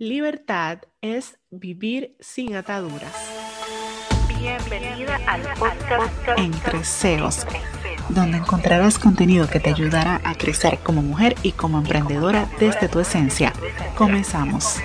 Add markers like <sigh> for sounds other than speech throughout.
Libertad es vivir sin ataduras. Bienvenida al podcast Entre CEOs, donde encontrarás contenido que te ayudará a crecer como mujer y como emprendedora desde tu esencia. Comenzamos.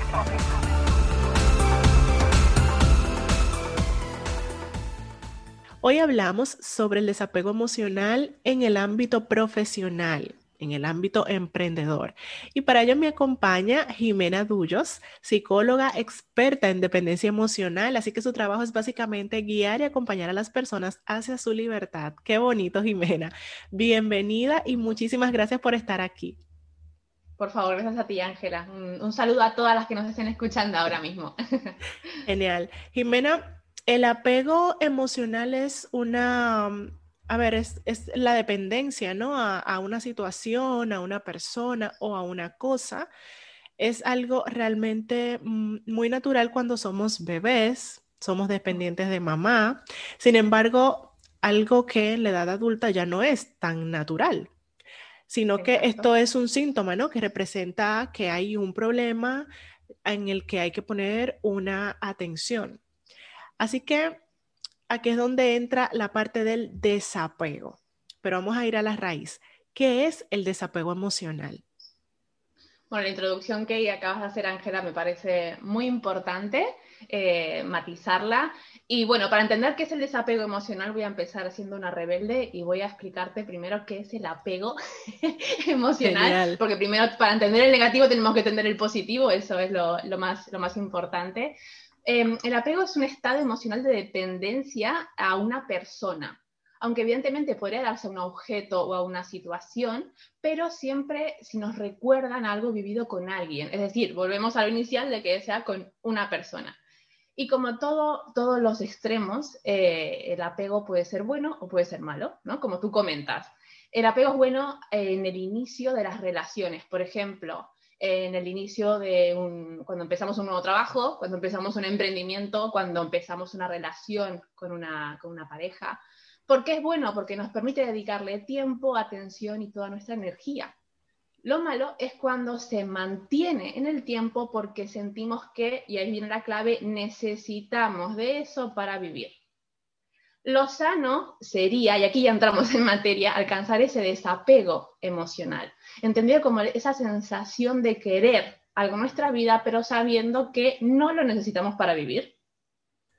Hoy hablamos sobre el desapego emocional en el ámbito profesional en el ámbito emprendedor. Y para ello me acompaña Jimena Dullos, psicóloga experta en dependencia emocional, así que su trabajo es básicamente guiar y acompañar a las personas hacia su libertad. Qué bonito, Jimena. Bienvenida y muchísimas gracias por estar aquí. Por favor, gracias a ti, Ángela. Un, un, saludo a todas las que nos estén escuchando ahora mismo. Genial. Jimena, el apego emocional es una a ver, es, la dependencia, ¿no? A, una situación, a una persona o a una cosa. Es algo realmente mm, muy natural cuando somos bebés, somos dependientes de mamá. Sin embargo, algo que en la edad adulta ya no es tan natural, sino que esto es un síntoma, ¿no? Que representa que hay un problema en el que hay que poner una atención. Así que aquí es donde entra la parte del desapego. Pero vamos a ir a la raíz. ¿Qué es el desapego emocional? Bueno, la introducción que acabas de hacer, Ángela, me parece muy importante eh, matizarla. Y bueno, para entender qué es el desapego emocional, voy a empezar siendo una rebelde y voy a explicarte primero qué es el apego <laughs> emocional. Porque primero, para entender el negativo, tenemos que entender el positivo, eso es lo, más, lo más importante. Em, el apego es un estado emocional de dependencia a una persona, aunque evidentemente podría darse a un objeto o a una situación, pero siempre si nos recuerdan algo vivido con alguien. Es decir, volvemos a lo inicial de que sea con una persona. Y como todo, todos los extremos, eh, el apego puede ser bueno o puede ser malo, ¿no? Como tú comentas. El apego es bueno en el inicio de las relaciones. Por ejemplo, en el inicio de un, cuando empezamos un nuevo trabajo, cuando empezamos un emprendimiento, cuando empezamos una relación con una, con una pareja. ¿Por qué es bueno? Porque nos permite dedicarle tiempo, atención y toda nuestra energía. Lo malo es cuando se mantiene en el tiempo porque sentimos que, y ahí viene la clave, necesitamos de eso para vivir. Lo sano sería, y aquí ya entramos en materia, alcanzar ese desapego emocional, entendido como esa sensación de querer algo en nuestra vida, pero sabiendo que no lo necesitamos para vivir.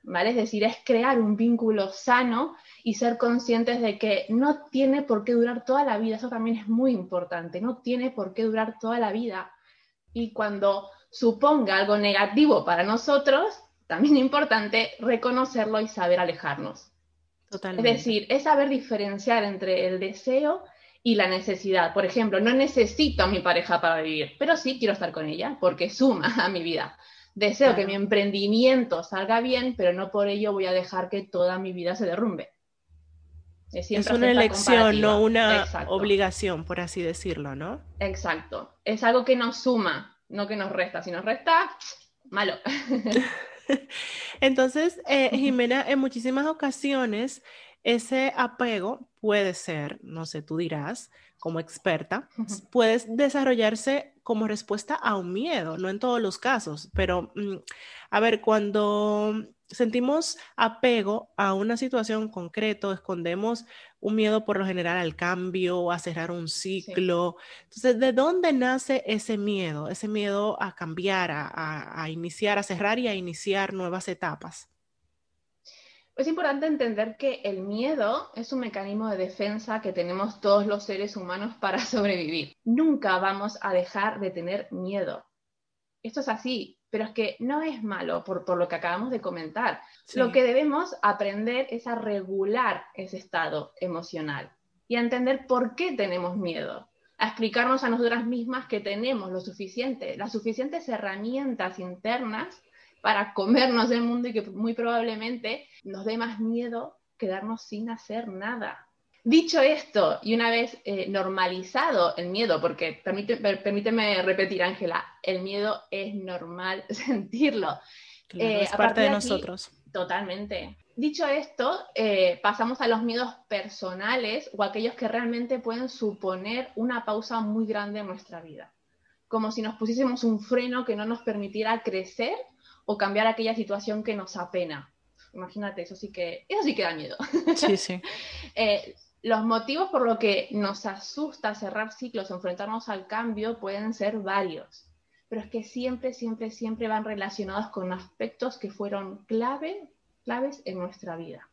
¿Vale? Es decir, es crear un vínculo sano y ser conscientes de que no tiene por qué durar toda la vida. Eso también es muy importante, no tiene por qué durar toda la vida. Y cuando suponga algo negativo para nosotros, también es importante reconocerlo y saber alejarnos. Es decir, es saber diferenciar entre el deseo y la necesidad. Por ejemplo, no necesito a mi pareja para vivir, pero sí quiero estar con ella porque <laughs> suma a mi vida. Deseo que mi emprendimiento salga bien, pero no por ello voy a dejar que toda mi vida se derrumbe. Es, una elección, no una obligación, por así decirlo, ¿no? Exacto. Es algo que nos suma, no que nos resta. Si nos resta, <tsk> malo. <laughs> <laughs> Entonces, eh, Jimena, en muchísimas ocasiones ese apego puede ser, no sé, tú dirás, como experta, puedes desarrollarse como respuesta a un miedo, no en todos los casos, pero mm, a ver, cuando sentimos apego a una situación concreto, escondemos un miedo por lo general al cambio, a cerrar un ciclo. Entonces, ¿de dónde nace ese miedo? Ese miedo a cambiar, a, iniciar, a cerrar y a iniciar nuevas etapas. Es importante entender que el miedo es un mecanismo de defensa que tenemos todos los seres humanos para <laughs> sobrevivir. Nunca vamos a dejar de tener miedo. Esto es así, pero es que no es malo por, lo que acabamos de comentar. Lo que debemos aprender es a regular ese estado emocional y a entender por qué tenemos miedo, a explicarnos a nosotras mismas que tenemos lo suficiente, las suficientes herramientas internas para comernos el mundo y que muy probablemente nos dé más miedo quedarnos sin hacer nada. Dicho esto, y una vez eh, normalizado el miedo, porque permíteme repetir, Ángela, el miedo es normal <laughs> sentirlo. Eh, es parte de, nosotros. Totalmente. Dicho esto, eh, pasamos a los miedos personales o aquellos que realmente pueden suponer una pausa muy grande en nuestra vida. como si nos pusiésemos un freno que no nos permitiera crecer o cambiar aquella situación que nos apena. Imagínate, eso sí que, eso sí que da miedo. Sí, sí. <laughs> Eh, los motivos por los que nos asusta cerrar ciclos enfrentarnos al cambio pueden ser varios, pero es que siempre, siempre, siempre van relacionados con aspectos que fueron clave, claves en nuestra vida.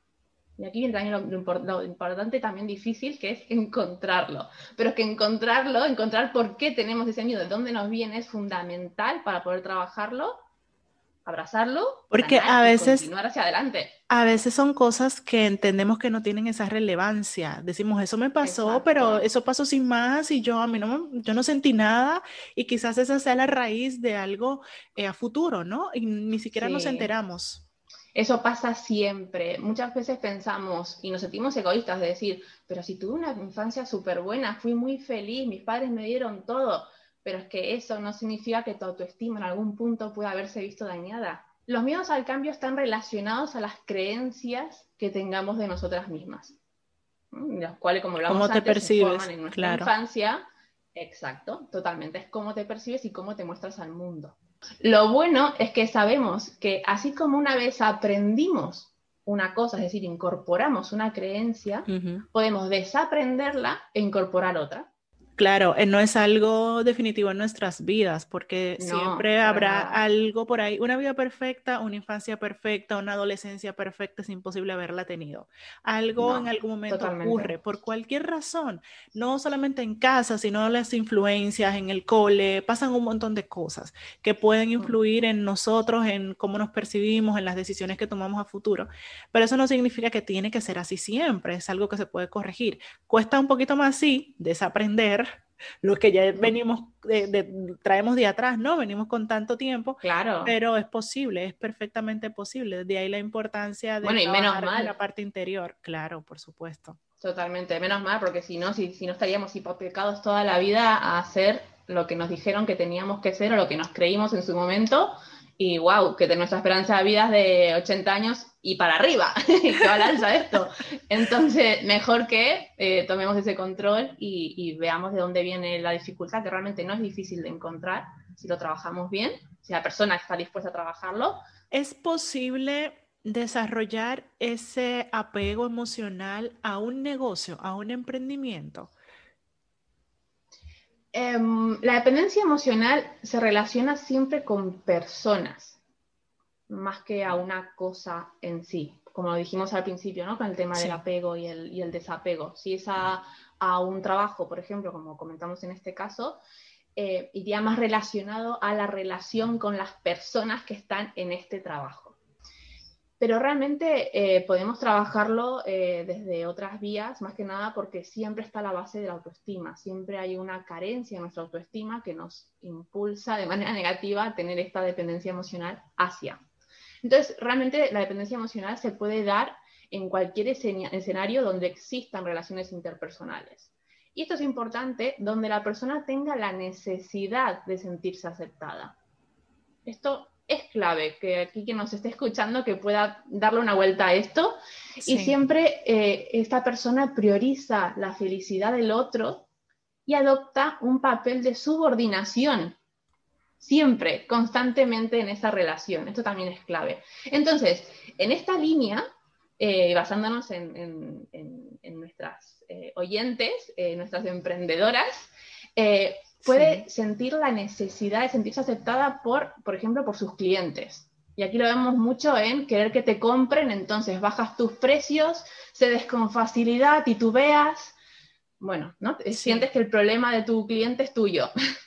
Y aquí viene también lo, importante, también difícil, que es encontrarlo. Pero es que encontrarlo, encontrar por qué tenemos ese miedo, de dónde nos viene, es fundamental para poder trabajarlo, abrazarlo, porque a veces continuar hacia adelante. A veces son cosas que entendemos que no tienen esa relevancia. Decimos, eso me pasó, pero eso pasó sin más y yo a mí no, yo no sentí nada y quizás esa sea la raíz de algo eh, a futuro, ¿no? Y ni siquiera nos enteramos. Eso pasa siempre. Muchas veces pensamos y nos sentimos egoístas de decir, pero si tuve una infancia súper buena, fui muy feliz, mis padres me dieron todo, pero es que eso no significa que tu autoestima en algún punto pueda haberse visto dañada. Los miedos al cambio están relacionados a las creencias que tengamos de nosotras mismas, las cuales, como hablamos ¿Cómo te antes, percibes? en nuestra infancia. Exacto, totalmente. Es cómo te percibes y cómo te muestras al mundo. Lo bueno es que sabemos que así como una vez aprendimos una cosa, es decir, incorporamos una creencia, podemos desaprenderla e incorporar otra. Claro, eh, no es algo definitivo en nuestras vidas, porque siempre habrá algo por ahí, una vida perfecta, una infancia perfecta, una adolescencia perfecta, es imposible haberla tenido. Algo en algún momento ocurre, por cualquier razón, no solamente en casa, sino las influencias en el cole, pasan un montón de cosas que pueden mm. influir en nosotros, en cómo nos percibimos, en las decisiones que tomamos a futuro, pero eso no significa que tiene que ser así siempre, es algo que se puede corregir. Cuesta un poquito más, sí, desaprender los que ya venimos, de, traemos de atrás, ¿no? Venimos con tanto tiempo. Claro. Pero es posible, es perfectamente posible. De ahí la importancia de bueno, y menos mal. la parte interior. Claro, por supuesto. Totalmente, menos mal, porque si no, si, si no estaríamos hipotecados toda la vida a hacer lo que nos dijeron que teníamos que ser o lo que nos creímos en su momento y wow, que nuestra esperanza de vida es de 80 años y para arriba, <laughs> que balanza esto. Entonces, mejor que eh, tomemos ese control y, veamos de dónde viene la dificultad, que realmente no es difícil de encontrar si lo trabajamos bien, si la persona está dispuesta a trabajarlo. ¿Es posible desarrollar ese apego emocional a un negocio, a un emprendimiento? Em, la dependencia emocional se relaciona siempre con personas, más que a una cosa en sí, como lo dijimos al principio, ¿no? Con el tema del apego y el, desapego. Si es a, un trabajo, por ejemplo, como comentamos en este caso, eh, iría más relacionado a la relación con las personas que están en este trabajo pero realmente eh, podemos trabajarlo eh, desde otras vías, más que nada porque siempre está la base de la autoestima, siempre hay una carencia en nuestra autoestima que nos impulsa de manera negativa a tener esta dependencia emocional hacia. Entonces, realmente la dependencia emocional se puede dar en cualquier escenario donde existan relaciones interpersonales. Y esto es importante donde la persona tenga la necesidad de sentirse aceptada. Esto es clave que aquí quien nos esté escuchando que pueda darle una vuelta a esto y siempre eh, esta persona prioriza la felicidad del otro y adopta un papel de subordinación siempre, constantemente en esa relación. Esto también es clave. Entonces, en esta línea, eh, basándonos en, nuestras eh, oyentes, nuestras emprendedoras, puede sentir la necesidad de sentirse aceptada por, por ejemplo, por sus clientes. Y aquí lo vemos mucho en querer que te compren, entonces bajas tus precios, cedes con facilidad, titubeas. Bueno, ¿no? Sientes que el problema de tu cliente es tuyo. <laughs>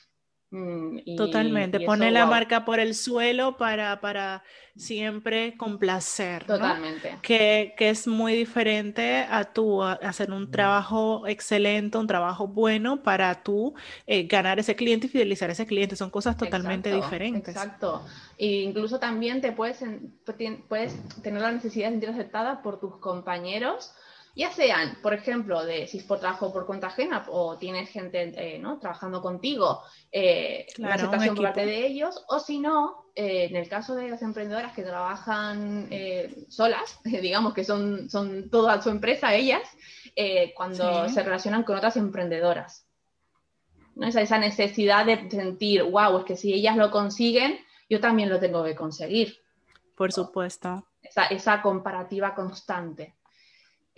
Mm, Totalmente, pone la marca por el suelo para, para siempre complacer. Totalmente. Que, que, es muy diferente a tú hacer un trabajo excelente, un trabajo bueno para tú eh, ganar ese cliente y fidelizar a ese cliente. Son cosas totalmente diferentes. Exacto. E incluso también te puedes, puedes tener la necesidad de sentir aceptada por tus compañeros ya sean, por ejemplo, de si es por trabajo por cuenta ajena o tienes gente eh, ¿no? trabajando contigo, eh, la aceptación por parte de ellos, o si no, eh, en el caso de las emprendedoras que trabajan eh, solas, <laughs> digamos que son, son toda su empresa ellas, cuando se relacionan con otras emprendedoras. ¿no? Esa, esa necesidad de sentir, wow, es que si ellas lo consiguen, yo también lo tengo que conseguir. Por supuesto. Esa, esa comparativa constante.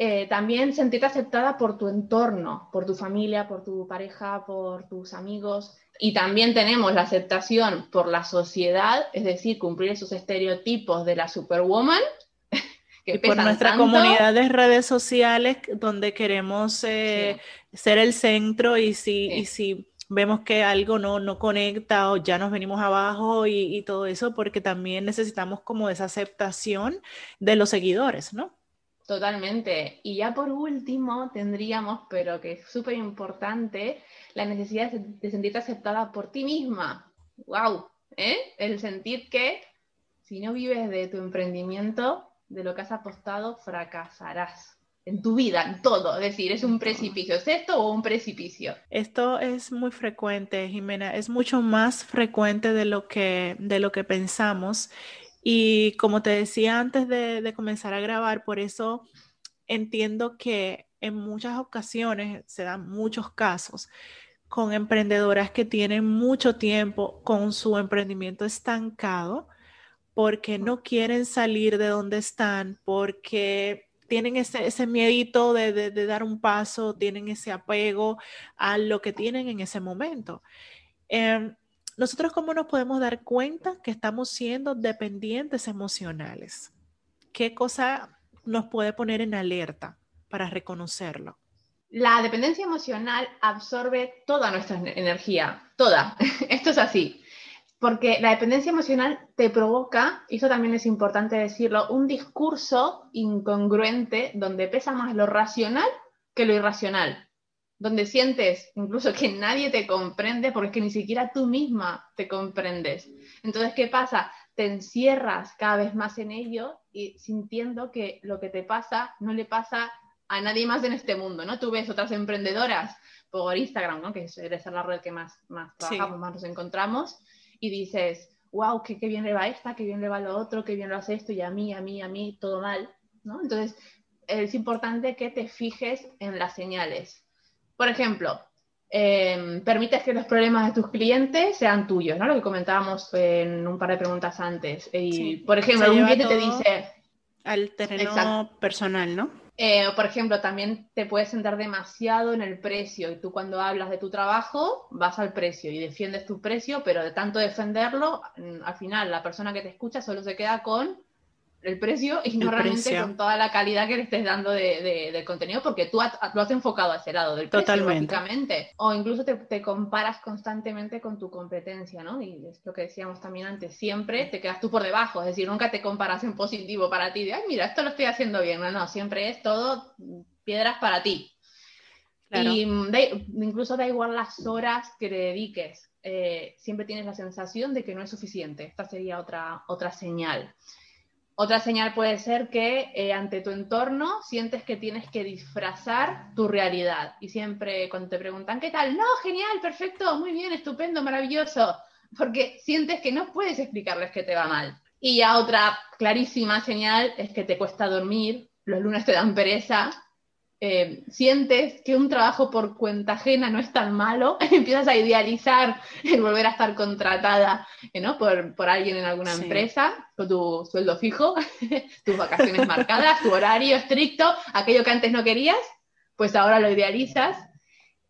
Eh, también sentirte aceptada por tu entorno, por tu familia, por tu pareja, por tus amigos. Y también tenemos la aceptación por la sociedad, es decir, cumplir esos estereotipos de la superwoman. <laughs> Que y por nuestra comunidad de redes sociales, donde queremos eh, ser el centro y si, y si vemos que algo no, no conecta o ya nos venimos abajo y, y todo eso, porque también necesitamos como esa aceptación de los seguidores, ¿no? Totalmente. Y ya por último tendríamos, pero que es súper importante, la necesidad de sentirte aceptada por ti misma. ¡Wow! ¿Eh? El sentir que si no vives de tu emprendimiento, de lo que has apostado, fracasarás en tu vida, en todo. Es decir, es un precipicio. ¿Es esto o un precipicio? Esto es muy frecuente, Jimena. Es mucho más frecuente de lo que, de lo que pensamos. Y como te decía antes de, comenzar a grabar, por eso entiendo que en muchas ocasiones se dan muchos casos con emprendedoras que tienen mucho tiempo con su emprendimiento estancado porque no quieren salir de donde están, porque tienen ese, ese miedito de, dar un paso, tienen ese apego a lo que tienen en ese momento. Em, nosotros cómo nos podemos dar cuenta que estamos siendo dependientes emocionales? ¿Qué cosa nos puede poner en alerta para reconocerlo? La dependencia emocional absorbe toda nuestra energía, toda. <laughs> Esto es así. Porque la dependencia emocional te provoca, y eso también es importante decirlo, un discurso incongruente donde pesa más lo racional que lo irracional donde sientes incluso que nadie te comprende porque es que ni siquiera tú misma te comprendes. Entonces, ¿qué pasa? Te encierras cada vez más en ello y sintiendo que lo que te pasa no le pasa a nadie más en este mundo, ¿no? Tú ves otras emprendedoras por Instagram, ¿no? Que ser la red que más, más trabajamos, más nos encontramos, y dices, wow, qué, qué bien le va esta, qué bien le va lo otro, qué bien lo hace esto, y a mí, a mí, a mí, todo mal, ¿no? Entonces, es importante que te fijes en las señales por ejemplo, em, permites que los problemas de tus clientes sean tuyos, ¿no? Lo que comentábamos en un par de preguntas antes. Y, por ejemplo, un cliente te dice... Al terreno personal, ¿no? Eh, por ejemplo, también te puedes sentar demasiado en el precio y tú cuando hablas de tu trabajo vas al precio y defiendes tu precio, pero de tanto defenderlo, mm, al final la persona que te escucha solo se queda con el precio y no realmente con toda la calidad que le estés dando de, del contenido, porque tú lo has enfocado a ese lado del precio, Totalmente. O incluso te, comparas constantemente con tu competencia, ¿no? Y es lo que decíamos también antes, siempre te quedas tú por debajo, es decir, nunca te comparas en positivo para ti, de, ay, mira, esto lo estoy haciendo bien, no, no, siempre es todo piedras para ti. Y incluso da igual las horas que te dediques, eh, siempre tienes la sensación de que no es suficiente. Esta sería otra, otra señal. Otra señal puede ser que eh, ante tu entorno sientes que tienes que disfrazar tu realidad. Y siempre cuando te preguntan, ¿qué tal? No, genial, perfecto, muy bien, estupendo, maravilloso. Porque sientes que no puedes explicarles que te va mal. Y ya otra clarísima señal es que te cuesta dormir, los lunes te dan pereza, eh, sientes que un trabajo por cuenta ajena no es tan malo, <laughs> empiezas a idealizar el volver a estar contratada eh, ¿no? por, por, alguien en alguna empresa, con tu sueldo fijo, <laughs> tus vacaciones marcadas, tu horario estricto, aquello que antes no querías, pues ahora lo idealizas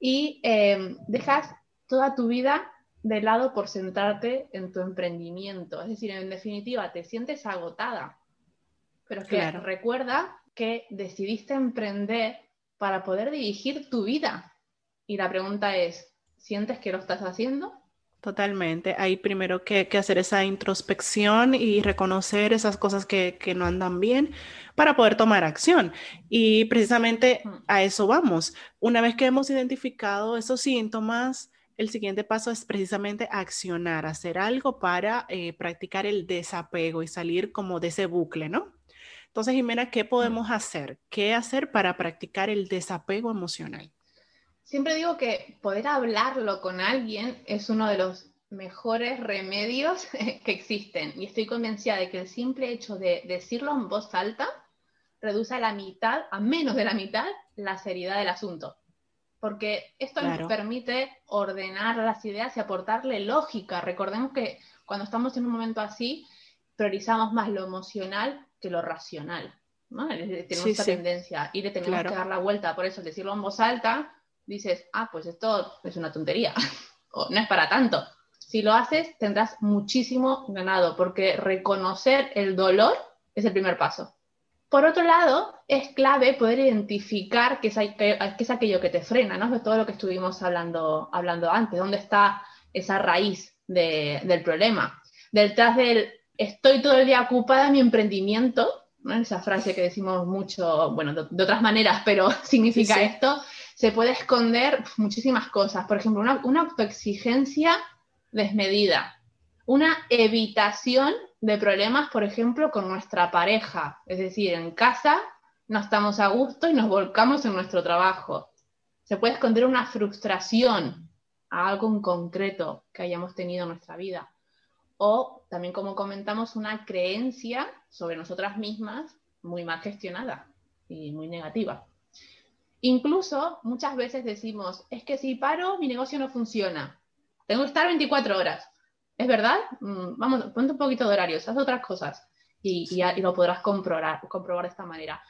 y eh, dejas toda tu vida de lado por centrarte en tu emprendimiento. Es decir, en definitiva, te sientes agotada. Pero es que recuerda que decidiste emprender para poder dirigir tu vida. Y la pregunta es, ¿sientes que lo estás haciendo? Totalmente. Hay primero que, hacer esa introspección y reconocer esas cosas que, que, no andan bien para poder tomar acción. Y precisamente a eso vamos. Una vez que hemos identificado esos síntomas, el siguiente paso es precisamente accionar, hacer algo para eh, practicar el desapego y salir como de ese bucle, ¿no? Entonces, Jimena, ¿qué podemos hacer? ¿Qué hacer para practicar el desapego emocional? Siempre digo que poder hablarlo con alguien es uno de los mejores remedios <laughs> que existen. Y estoy convencida de que el simple hecho de decirlo en voz alta reduce a la mitad, a menos de la mitad, la seriedad del asunto. porque esto nos permite ordenar las ideas y aportarle lógica. Recordemos que cuando estamos en un momento así, priorizamos más lo emocional que lo racional. ¿no? Tenemos esa tendencia y le tenemos que dar la vuelta. Por eso, decirlo en voz alta, dices, ah, pues esto es una tontería, <laughs> o no es para tanto. Si lo haces, tendrás muchísimo ganado, porque reconocer el dolor es el primer paso. Por otro lado, es clave poder identificar qué es, es aquello que te frena, ¿no? De todo lo que estuvimos hablando, hablando antes, dónde está esa raíz del problema. Detrás del estoy todo el día ocupada en mi emprendimiento, ¿no? esa frase que decimos mucho, bueno, de, otras maneras, pero <laughs> significa esto, se puede esconder muchísimas cosas. Por ejemplo, una, una autoexigencia desmedida, una evitación de problemas, por ejemplo, con nuestra pareja. Es decir, en casa no estamos a gusto y nos volcamos en nuestro trabajo. Se puede esconder una frustración a algo en concreto que hayamos tenido en nuestra vida. O también, como comentamos, una creencia sobre nosotras mismas muy mal gestionada y muy negativa. Incluso muchas veces decimos, es que si paro, mi negocio no funciona. Tengo que estar 24 horas. ¿Es verdad? Mm, vamos, ponte un poquito de horarios, haz otras cosas y, lo podrás comprobar, comprobar de esta manera.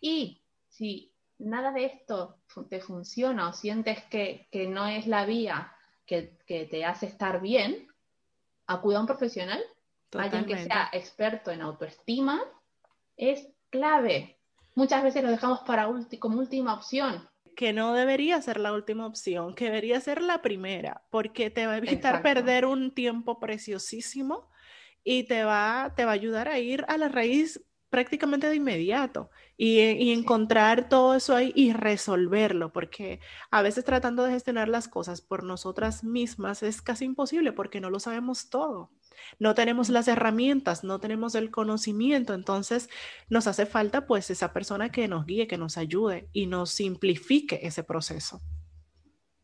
Y si nada de esto te funciona o sientes que, no es la vía que, te hace estar bien, acuda a un profesional, alguien que sea experto en autoestima, es clave. Muchas veces lo dejamos para como última opción. Que no debería ser la última opción, que debería ser la primera, porque te va a evitar perder un tiempo preciosísimo y te va, te va a ayudar a ir a la raíz prácticamente de inmediato y, y, encontrar todo eso ahí y resolverlo, porque a veces tratando de gestionar las cosas por nosotras mismas es casi imposible porque no lo sabemos todo. No tenemos las herramientas, no tenemos el conocimiento, entonces nos hace falta pues esa persona que nos guíe, que nos ayude y nos simplifique ese proceso.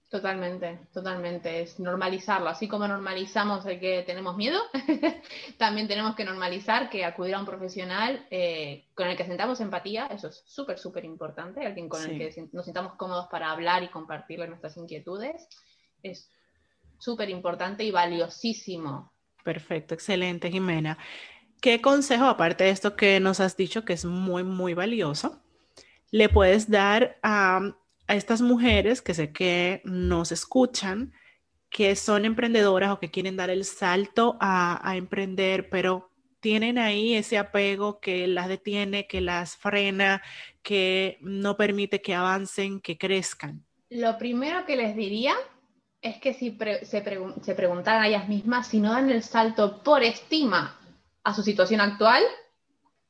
Totalmente, totalmente. Es normalizarlo. Así como normalizamos el que tenemos miedo, <laughs> también tenemos que normalizar que acudir a un profesional eh, con el que sentamos empatía, eso es súper, súper importante, alguien con el que nos sintamos cómodos para hablar y compartirle nuestras inquietudes, es súper importante y valiosísimo Perfecto, excelente, Jimena. ¿Qué consejo, aparte de esto que nos has dicho, que es muy, muy valioso, le puedes dar a, estas mujeres que sé que nos escuchan, que son emprendedoras o que quieren dar el salto a, a emprender, pero tienen ahí ese apego que las detiene, que las frena, que no permite que avancen, que crezcan? Lo primero que les diría es que si se, se preguntaran a ellas mismas si no dan el salto por estima a su situación actual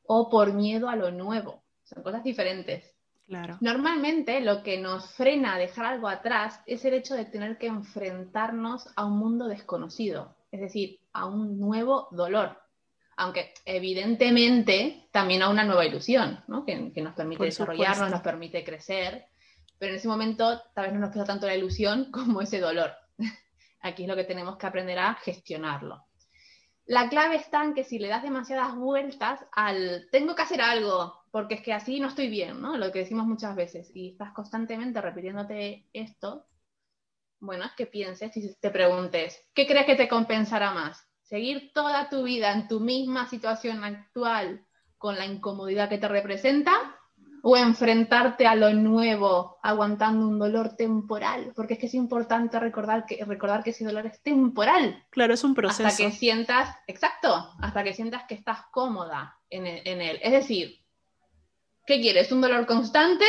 o por miedo a lo nuevo. Son cosas diferentes. Claro. Normalmente lo que nos frena a dejar algo atrás es el hecho de tener que enfrentarnos a un mundo desconocido, es decir, a un nuevo dolor. Aunque evidentemente también a una nueva ilusión, ¿no? que, nos permite desarrollarnos, nos permite crecer pero en ese momento tal vez no nos pesa tanto la ilusión <laughs> como ese dolor. Aquí es lo que tenemos que aprender a gestionarlo. La clave está en que si le das demasiadas vueltas al tengo que hacer algo, porque es que así no estoy bien, ¿no? Lo que decimos muchas veces, y estás constantemente repitiéndote esto, bueno, es que pienses y te preguntes, ¿qué crees que te compensará más? ¿Seguir toda tu vida en tu misma situación actual con la incomodidad que te representa? o enfrentarte a lo nuevo aguantando un dolor temporal, porque es que es importante recordar que, recordar que ese dolor es temporal. Claro, es un proceso. Hasta que sientas, exacto, hasta que sientas que estás cómoda en, en él. Es decir, ¿qué quieres? ¿Un dolor constante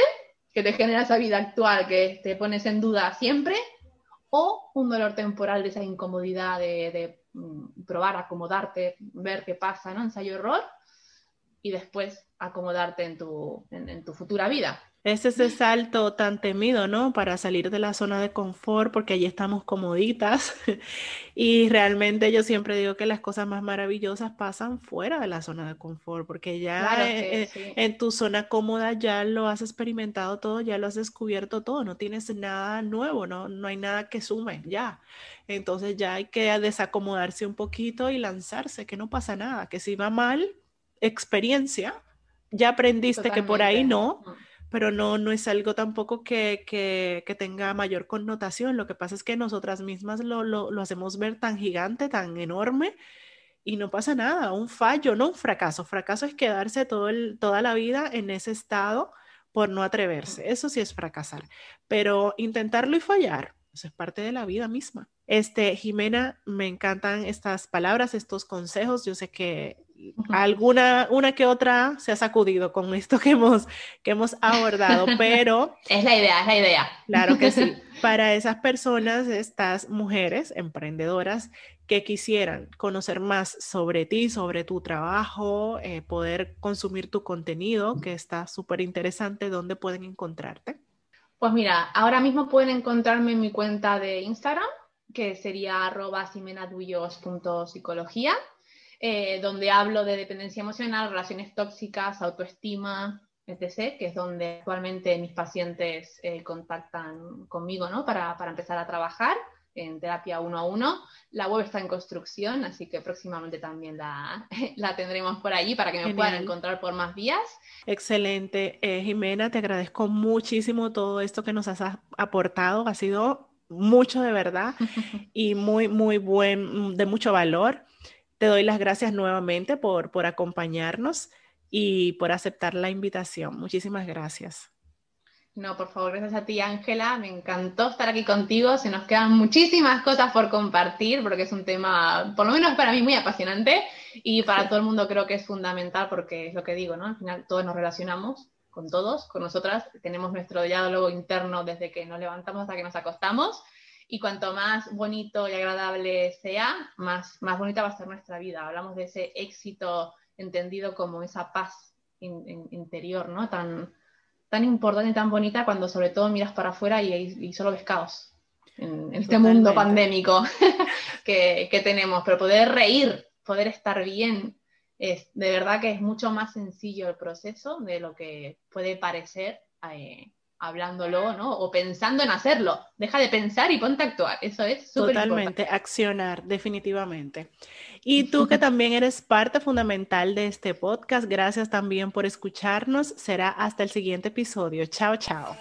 que te genera esa vida actual que te pones en duda siempre? ¿O un dolor temporal de esa incomodidad de, mm, probar, acomodarte, ver qué pasa, ¿no? Ensayo-error y después acomodarte en tu, en, tu futura vida. Es ese salto tan temido, ¿no? Para salir de la zona de confort, porque allí estamos comoditas. <laughs> y realmente yo siempre digo que las cosas más maravillosas pasan fuera de la zona de confort, porque ya en tu zona cómoda ya lo has experimentado todo, ya lo has descubierto todo, no tienes nada nuevo, no, no hay nada que sume, ya. Entonces ya hay que desacomodarse un poquito y lanzarse, que no pasa nada, que si va mal, experiencia, ya aprendiste que por ahí no, pero no, no es algo tampoco que, que, que tenga mayor connotación. Lo que pasa es que nosotras mismas lo, lo, hacemos ver tan gigante, tan enorme, y no pasa nada, un fallo, no un fracaso. Fracaso es quedarse todo toda la vida en ese estado por no atreverse. Eso sí es fracasar. Pero intentarlo y fallar, eso es parte de la vida misma. Este, Jimena, me encantan estas palabras, estos consejos. Yo sé que alguna, una que otra se ha sacudido con esto que hemos, que hemos abordado, <laughs> pero... Es la idea, es la idea. Claro que sí. <laughs> Para esas personas, estas mujeres emprendedoras que quisieran conocer más sobre ti, sobre tu trabajo, eh, poder consumir tu contenido, que está súper interesante, ¿dónde pueden encontrarte? Pues mira, ahora mismo pueden encontrarme en mi cuenta de Instagram, que sería arroba psicología eh, donde hablo de dependencia emocional, relaciones tóxicas, autoestima, etc., que es donde actualmente mis pacientes eh, contactan conmigo ¿no? para, para, empezar a trabajar en terapia uno a uno. La web está en construcción, así que próximamente también la, <laughs> la tendremos por allí para que me puedan encontrar por más vías. Excelente. Eh, Jimena, te agradezco muchísimo todo esto que nos has aportado. Ha sido mucho de verdad <laughs> y muy, muy buen, de mucho valor. Te doy las gracias nuevamente por, por acompañarnos y por aceptar la invitación. Muchísimas gracias. No, por favor, gracias a ti, Ángela. Me encantó estar aquí contigo. Se nos quedan muchísimas cosas por compartir porque es un tema, por lo menos para mí, muy apasionante y para todo el mundo creo que es fundamental porque es lo que digo, ¿no? Al final todos nos relacionamos con todos, con nosotras. Tenemos nuestro diálogo interno desde que nos levantamos hasta que nos acostamos y cuanto más bonito y agradable sea, más, más bonita va a ser nuestra vida. Hablamos de ese éxito entendido como esa paz interior, ¿no? Tan, tan importante y tan bonita cuando sobre todo miras para afuera y, solo ves caos en, este mundo pandémico <laughs> que, que, tenemos. Pero poder reír, poder estar bien, es de verdad que es mucho más sencillo el proceso de lo que puede parecer. Eh, hablándolo, ¿no? O pensando en hacerlo. Deja de pensar y ponte a actuar. Eso es súper Totalmente, accionar, definitivamente. Y tú que también eres parte fundamental de este podcast, gracias también por escucharnos. Será hasta el siguiente episodio. Chao, chao.